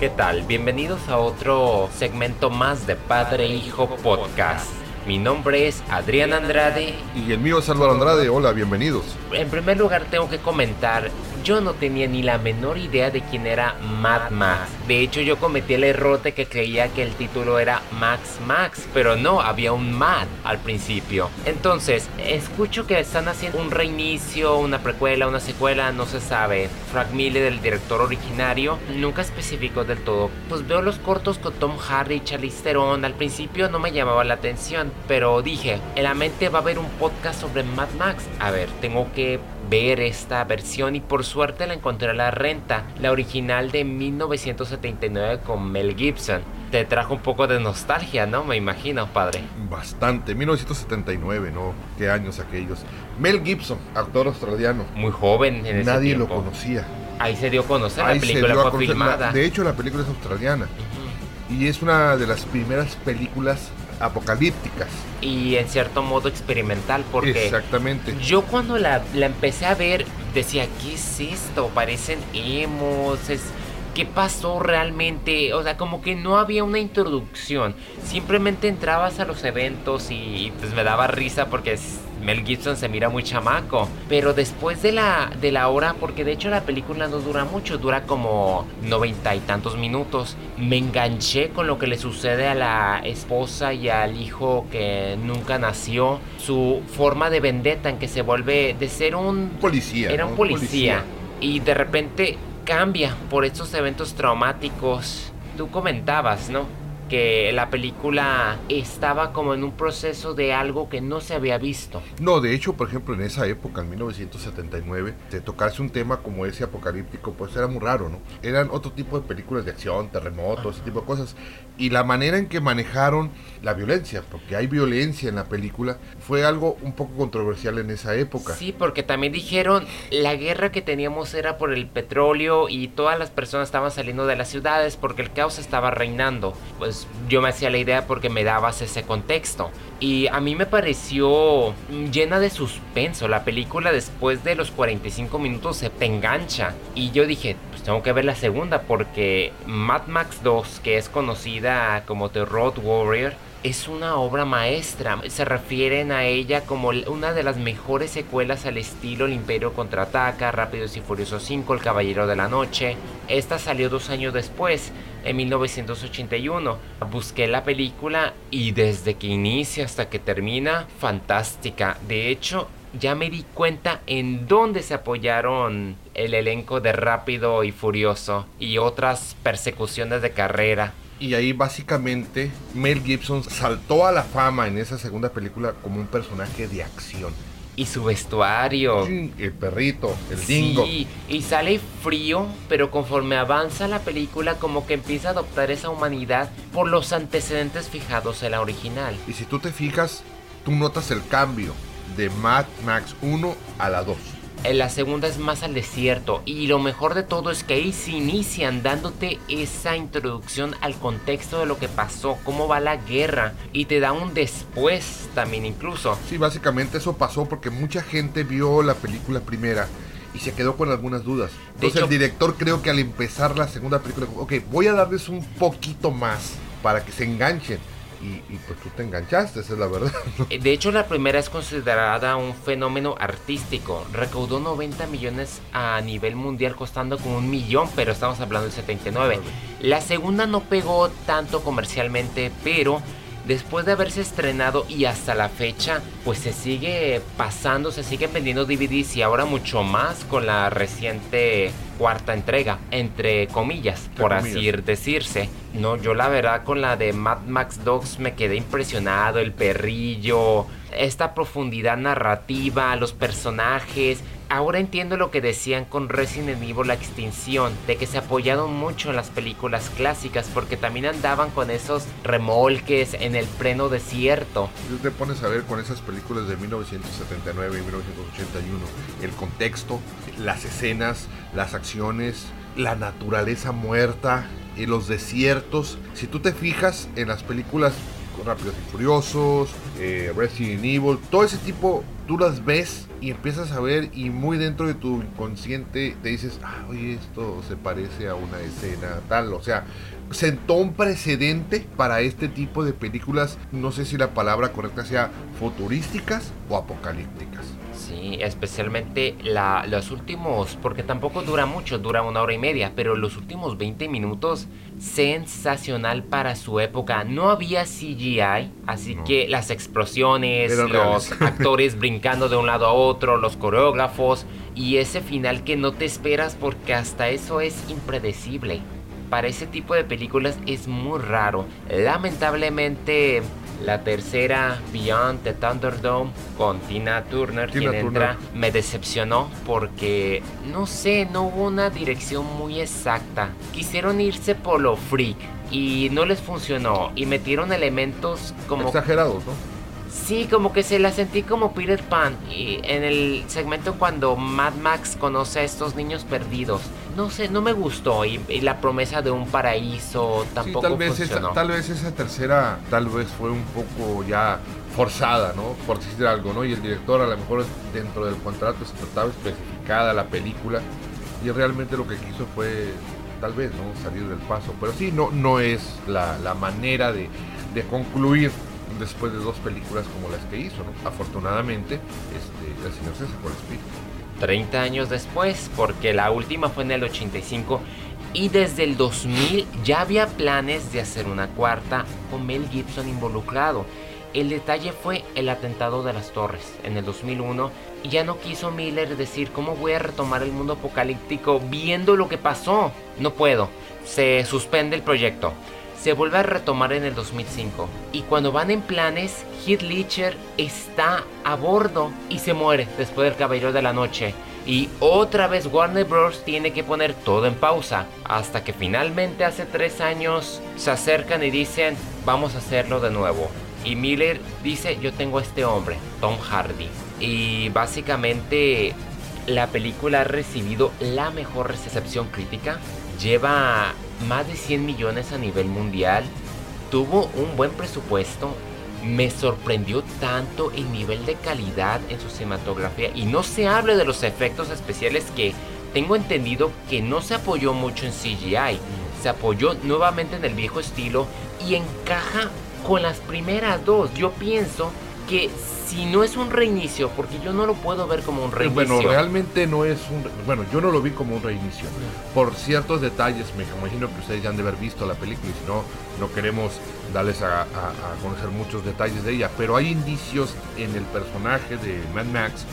¿Qué tal? Bienvenidos a otro segmento más de Padre Hijo Podcast. Mi nombre es Adrián Andrade. Y el mío es Álvaro Andrade. Hola, bienvenidos. En primer lugar tengo que comentar, yo no tenía ni la menor idea de quién era Mad Max. De hecho yo cometí el error de que creía que el título era Max Max, pero no, había un Mad al principio. Entonces, escucho que están haciendo un reinicio, una precuela, una secuela, no se sabe. Frank Miller, el director originario, nunca especificó del todo. Pues veo los cortos con Tom Hardy y Charlize Theron. Al principio no me llamaba la atención pero dije, en la mente va a haber un podcast sobre Mad Max. A ver, tengo que ver esta versión y por suerte la encontré a la renta, la original de 1979 con Mel Gibson. Te trajo un poco de nostalgia, ¿no? Me imagino, padre. Bastante, 1979, ¿no? Qué años aquellos. Mel Gibson, actor australiano. Muy joven en ese Nadie lo conocía. Ahí se dio a conocer, la película fue filmada. de hecho, la película es australiana. Y es una de las primeras películas apocalípticas. Y en cierto modo experimental, porque Exactamente. yo cuando la, la empecé a ver decía, ¿qué es esto? Parecen emos, es... ¿Qué pasó realmente? O sea, como que no había una introducción. Simplemente entrabas a los eventos y pues me daba risa porque Mel Gibson se mira muy chamaco. Pero después de la, de la hora, porque de hecho la película no dura mucho, dura como noventa y tantos minutos, me enganché con lo que le sucede a la esposa y al hijo que nunca nació. Su forma de vendetta en que se vuelve de ser un... Policía. Era un policía. Y de repente cambia por estos eventos traumáticos. Tú comentabas, ¿no? Que la película estaba como en un proceso de algo que no se había visto. No, de hecho, por ejemplo, en esa época, en 1979, de tocarse un tema como ese apocalíptico, pues era muy raro, ¿no? Eran otro tipo de películas de acción, terremotos, ese tipo de cosas. Y la manera en que manejaron la violencia, porque hay violencia en la película, fue algo un poco controversial en esa época. Sí, porque también dijeron, la guerra que teníamos era por el petróleo y todas las personas estaban saliendo de las ciudades porque el caos estaba reinando. Pues yo me hacía la idea porque me dabas ese contexto. Y a mí me pareció llena de suspenso. La película después de los 45 minutos se te engancha. Y yo dije, pues tengo que ver la segunda porque Mad Max 2, que es conocida como The Road Warrior, es una obra maestra. Se refieren a ella como una de las mejores secuelas al estilo El Imperio contraataca, Rápidos y Furiosos 5, El Caballero de la Noche. Esta salió dos años después, en 1981. Busqué la película y desde que inicia hasta que termina, fantástica. De hecho, ya me di cuenta en dónde se apoyaron el elenco de Rápido y Furioso y otras persecuciones de carrera. Y ahí básicamente Mel Gibson saltó a la fama en esa segunda película como un personaje de acción. Y su vestuario. El perrito, el dingo. Sí, y sale frío, pero conforme avanza la película como que empieza a adoptar esa humanidad por los antecedentes fijados en la original. Y si tú te fijas, tú notas el cambio de Mad Max 1 a la 2 en la segunda es más al desierto y lo mejor de todo es que ahí se inician dándote esa introducción al contexto de lo que pasó, cómo va la guerra y te da un después también incluso. Sí, básicamente eso pasó porque mucha gente vio la película primera y se quedó con algunas dudas. Entonces el director creo que al empezar la segunda película, ok, voy a darles un poquito más para que se enganchen y, pues tú te enganchaste, esa es la verdad. Eh, de hecho, la primera es considerada un fenómeno artístico. Recaudó 90 millones a nivel mundial, costando como un millón, pero estamos hablando del 79. La segunda no pegó tanto comercialmente, pero después de haberse estrenado y hasta la fecha, pues se sigue pasando, se sigue vendiendo DVDs y ahora mucho más con la reciente cuarta entrega, entre comillas, por así decirse. No, yo la verdad con la de Mad Max Dogs me quedé impresionado, el perrillo, esta profundidad narrativa, los personajes, Ahora entiendo lo que decían con Resident Evil la extinción, de que se apoyaron mucho en las películas clásicas porque también andaban con esos remolques en el pleno desierto. Tú te pones a ver con esas películas de 1979 y 1981, el contexto, las escenas, las acciones, la naturaleza muerta y los desiertos. Si tú te fijas en las películas Rápidos y Furiosos, eh, Resident Evil, todo ese tipo, tú las ves y empiezas a ver y muy dentro de tu inconsciente te dices, ah, esto se parece a una escena tal, o sea, sentó un precedente para este tipo de películas, no sé si la palabra correcta sea futurísticas o apocalípticas. Sí, especialmente la, los últimos, porque tampoco dura mucho, dura una hora y media, pero los últimos 20 minutos, sensacional para su época. No había CGI, así que las explosiones, los actores brincando de un lado a otro, los coreógrafos y ese final que no te esperas porque hasta eso es impredecible. Para ese tipo de películas es muy raro. Lamentablemente la tercera, Beyond the Thunderdome, con Tina Turner, quien entra, me decepcionó porque, no sé, no hubo una dirección muy exacta. Quisieron irse por lo freak y no les funcionó y metieron elementos como... Exagerados, ¿no? Sí, como que se la sentí como Peter Pan y en el segmento cuando Mad Max conoce a estos niños perdidos. No sé, no me gustó y, la promesa de un paraíso tampoco tal vez funcionó. tal vez esa tercera tal vez fue un poco ya forzada, ¿no? Por decir algo, ¿no? Y el director a lo mejor dentro del contrato se trataba especificada la película y realmente lo que quiso fue tal vez, ¿no? Salir del paso. Pero sí, no, no es la, la manera de, de concluir después de dos películas como las que hizo. ¿no? Afortunadamente, este, el señor se sacó el espíritu. 30 años después, porque la última fue en el 85 y desde el 2000 ya había planes de hacer una cuarta con Mel Gibson involucrado. El detalle fue el atentado de las torres en el 2001 y ya no quiso Miller decir cómo voy a retomar el mundo apocalíptico viendo lo que pasó. No puedo. Se suspende el proyecto se vuelve a retomar en el 2005 y cuando van en planes, Heath Ledger está a bordo y se muere después del Caballero de la Noche. Y otra vez Warner Bros. tiene que poner todo en pausa hasta que finalmente hace tres años se acercan y dicen vamos a hacerlo de nuevo. Y Miller dice yo tengo a este hombre, Tom Hardy. Y básicamente la película ha recibido la mejor recepción crítica. Lleva más de 100 millones a nivel mundial, tuvo un buen presupuesto, me sorprendió tanto el nivel de calidad en su cinematografía y no se hable de los efectos especiales que tengo entendido que no se apoyó mucho en CGI, se apoyó nuevamente en el viejo estilo y encaja con las primeras dos. Yo pienso que si no es un reinicio, porque yo no lo puedo ver como un reinicio. Bueno, realmente no es un. Bueno, yo no lo vi como un reinicio. Por ciertos detalles, me imagino que ustedes ya han de haber visto la película y si no, no queremos darles a, conocer muchos detalles de ella. Pero hay indicios en el personaje de Mad Max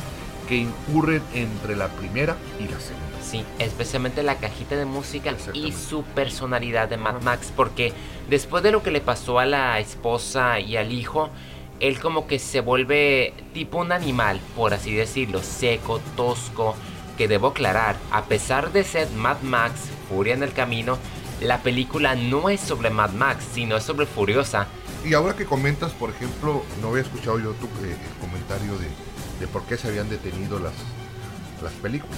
que incurren entre la primera y la segunda. Sí, especialmente la cajita de música y su personalidad de Mad Max, porque después de lo que le pasó a la esposa y al hijo, él como que se vuelve tipo un animal, por así decirlo, seco, tosco, que debo aclarar, a pesar de ser Mad Max, Furia en el Camino, la película no es sobre Mad Max, sino es sobre Furiosa. Y ahora que comentas, por ejemplo, no había escuchado yo tu eh, el comentario de, por qué se habían detenido las, las películas.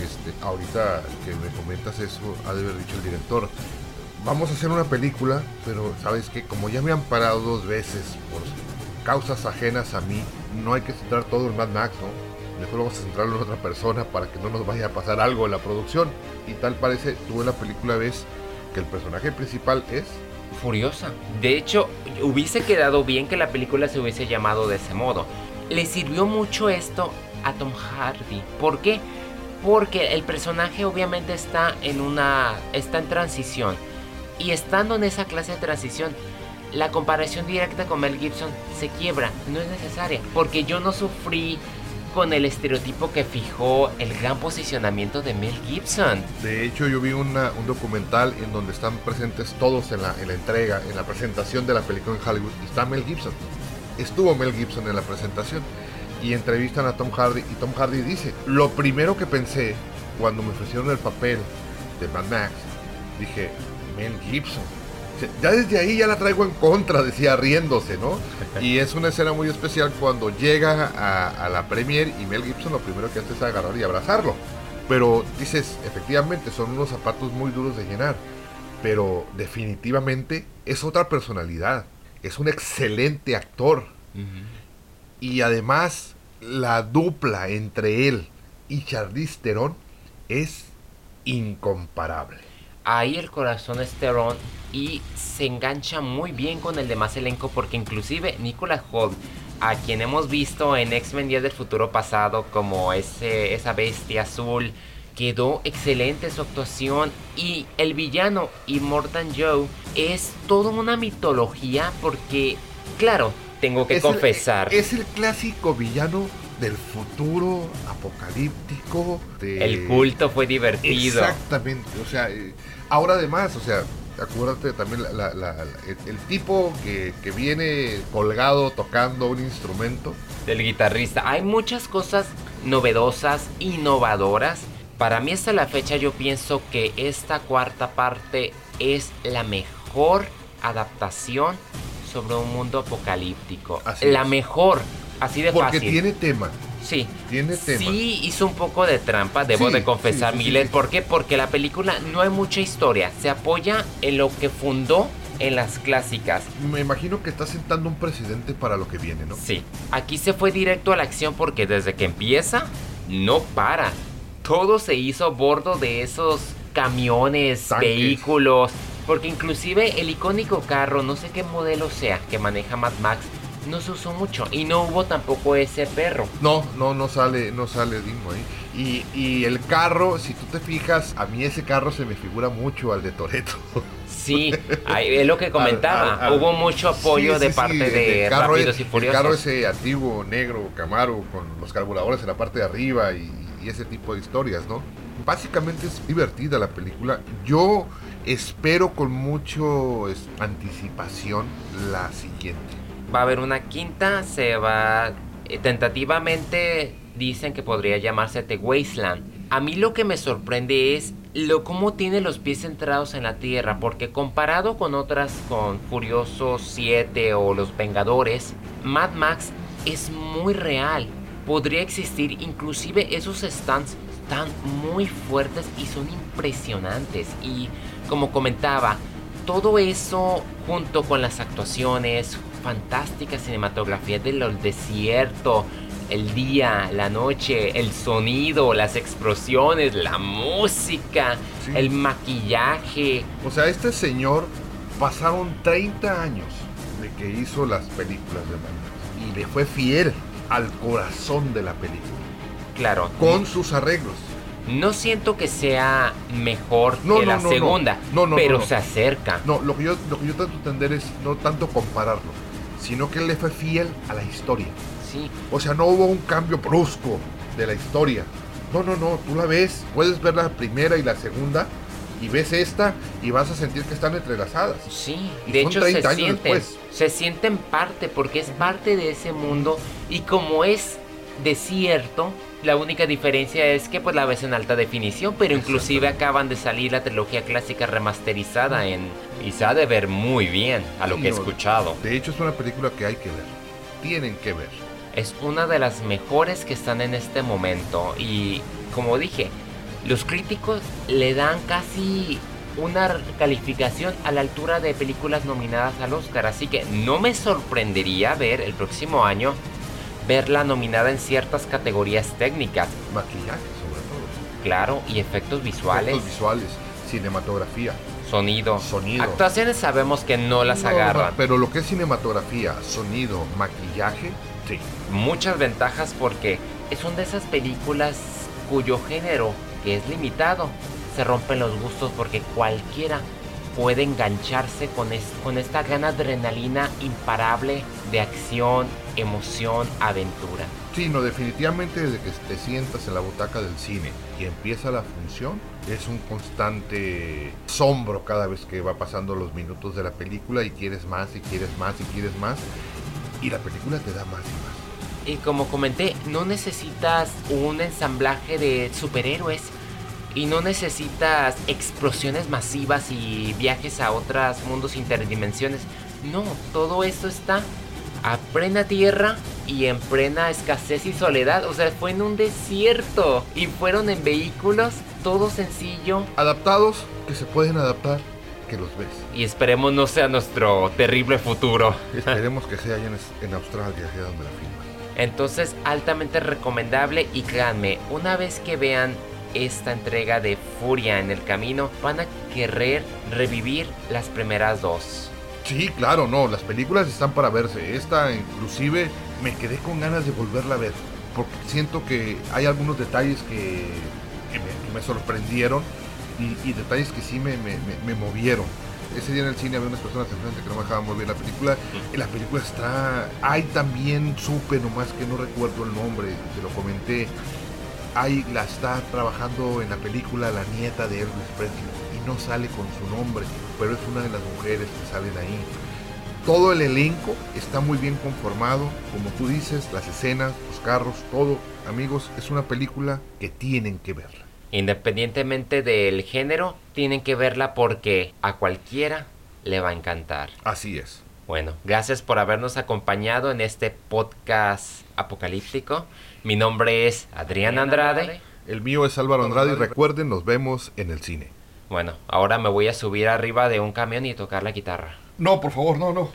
Este, ahorita que me comentas eso, ha de haber dicho el director, vamos a hacer una película, pero sabes que como ya me han parado dos veces por causas ajenas a mí, no hay que centrar todo en Mad Max, ¿no? Mejor vamos a centrarlo en otra persona para que no nos vaya a pasar algo en la producción. Y tal parece, tú la película ves que el personaje principal es... Furiosa. De hecho, hubiese quedado bien que la película se hubiese llamado de ese modo. Le sirvió mucho esto a Tom Hardy. ¿Por qué? Porque el personaje obviamente está en una... está en transición. Y estando en esa clase de transición, la comparación directa con Mel Gibson se quiebra, no es necesaria, porque yo no sufrí con el estereotipo que fijó el gran posicionamiento de Mel Gibson. De hecho, yo vi un documental en donde están presentes todos en la, en la entrega, en la presentación de la película en Hollywood, está Mel Gibson. Estuvo Mel Gibson en la presentación y entrevistan a Tom Hardy y Tom Hardy dice, lo primero que pensé cuando me ofrecieron el papel de Mad Max, dije, Mel Gibson ya desde ahí ya la traigo en contra, decía riéndose, ¿no? Y es una escena muy especial cuando llega a, la premier y Mel Gibson lo primero que hace es agarrar y abrazarlo. Pero dices, efectivamente, son unos zapatos muy duros de llenar. Pero definitivamente es otra personalidad. es un excelente actor. Y además, la dupla entre él y Charlize Theron es incomparable. Ahí el corazón es Theron y se engancha muy bien con el demás elenco porque inclusive Nicolas Holt, a quien hemos visto en X-Men Días del Futuro Pasado como ese, esa bestia azul, quedó excelente su actuación y el villano Immortan Joe es toda una mitología porque, claro, tengo que confesar. es el clásico villano del futuro apocalíptico. El culto fue divertido. Exactamente, o sea, eh, ahora además, o sea, acuérdate también el, tipo que, que, viene colgado tocando un instrumento. Del guitarrista. Hay muchas cosas novedosas, innovadoras. Para mí hasta la fecha yo pienso que esta cuarta parte es la mejor adaptación sobre un mundo apocalíptico. la mejor, así de fácil. Porque tiene tema. Sí. Tiene tema. Sí, hizo un poco de trampa, debo de confesar, sí, ¿Por qué? Porque la película no hay mucha historia. Se apoya en lo que fundó en las clásicas. Me imagino que está sentando un precedente para lo que viene, ¿no? Sí. Aquí se fue directo a la acción porque desde que empieza, no para. Todo se hizo a bordo de esos camiones, vehículos. Porque inclusive el icónico carro, no sé qué modelo sea, que maneja Mad Max, no se usó mucho y no hubo tampoco ese perro. No, no, no sale, no sale Dimo ahí. Y, y, el carro, si tú te fijas, a mí ese carro se me figura mucho al de Toreto. Sí, es lo que comentaba. Hubo mucho apoyo de parte de, Rápidos y Furiosos. El carro ese antiguo, negro, Camaro, con los carburadores en la parte de arriba y, y ese tipo de historias, ¿no? Básicamente es divertida la película. Yo espero con mucho anticipación la siguiente va a haber una quinta, se va... Eh, tentativamente dicen que podría llamarse The Wasteland. A mí lo que me sorprende es lo cómo tiene los pies centrados en la tierra, porque comparado con otras, con Furiosos 7 o Los Vengadores, Mad Max es muy real. Podría existir, inclusive esos stands están muy fuertes y son impresionantes. Y como comentaba, todo eso junto con las actuaciones, fantástica cinematografía del desierto, el día, la noche, el sonido, las explosiones, la música, el maquillaje. O sea, este señor pasaron 30 años de que hizo las películas de Max y le fue fiel al corazón de la película. Claro. Con sus arreglos. No siento que sea mejor que la segunda, pero se acerca. No, lo que yo lo que yo trato de entender es no tanto compararlo, sino que él le fue fiel a la historia. Sí. O sea, no hubo un cambio brusco de la historia. No, no, no, tú la ves, puedes ver la primera y la segunda y ves esta y vas a sentir que están entrelazadas. Sí, de hecho se sienten, se sienten parte porque es parte de ese mundo y como es desierto, la única diferencia es que pues la ves en alta definición, pero inclusive acaban de salir la trilogía clásica remasterizada en y se ha de ver muy bien a lo que he escuchado. De hecho es una película que hay que ver. Tienen que ver. Es una de las mejores que están en este momento y como dije, los críticos le dan casi una calificación a la altura de películas nominadas al Oscar, así que no me sorprendería ver el próximo año verla nominada en ciertas categorías técnicas. Maquillaje, sobre todo. Claro, y efectos visuales. Efectos visuales, cinematografía. Sonido. Sonido. Actuaciones sabemos que no las agarran. pero lo que es cinematografía, sonido, maquillaje, sí. Muchas ventajas porque son de esas películas cuyo género, que es limitado, se rompen los gustos porque cualquiera puede engancharse con, con esta gran adrenalina imparable de acción, emoción, aventura. Sí, no, definitivamente desde que te sientas en la butaca del cine y empieza la función, es un constante asombro cada vez que va pasando los minutos de la película y quieres más y quieres más y quieres más y la película te da más y más. Y como comenté, no necesitas un ensamblaje de superhéroes y no necesitas explosiones masivas y viajes a otros mundos interdimensiones. No, todo esto está a plena tierra y en plena escasez y soledad. O sea, fue en un desierto y fueron en vehículos, todo sencillo. Adaptados, que se pueden adaptar, que los ves. Y esperemos no sea nuestro terrible futuro. Esperemos que sea allá en, en Australia, allá donde la filman. Entonces, altamente recomendable y créanme, una vez que vean esta entrega de Furia en el camino, van a querer revivir las primeras dos. Sí, claro, no, las películas están para verse. Esta inclusive me quedé con ganas de volverla a ver, porque siento que hay algunos detalles que, que me, sorprendieron y, detalles que sí me, me- me- movieron. Ese día en el cine había unas personas enfrente que no me dejaban muy la película. La película está... Hay también, supe nomás que no recuerdo el nombre, te lo comenté. Hay, la está trabajando en la película la nieta de Elvis Presley no sale con su nombre, pero es una de las mujeres que salen ahí. Todo el elenco está muy bien conformado, como tú dices, las escenas, los carros, todo. Amigos, es una película que tienen que verla. Independientemente del género, tienen que verla porque a cualquiera le va a encantar. Así es. Bueno, gracias por habernos acompañado en este podcast apocalíptico. Mi nombre es Adrián Andrade. El mío es Álvaro Andrade y recuerden, nos vemos en el cine. Bueno, ahora me voy a subir arriba de un camión y tocar la guitarra. No, por favor, no, no.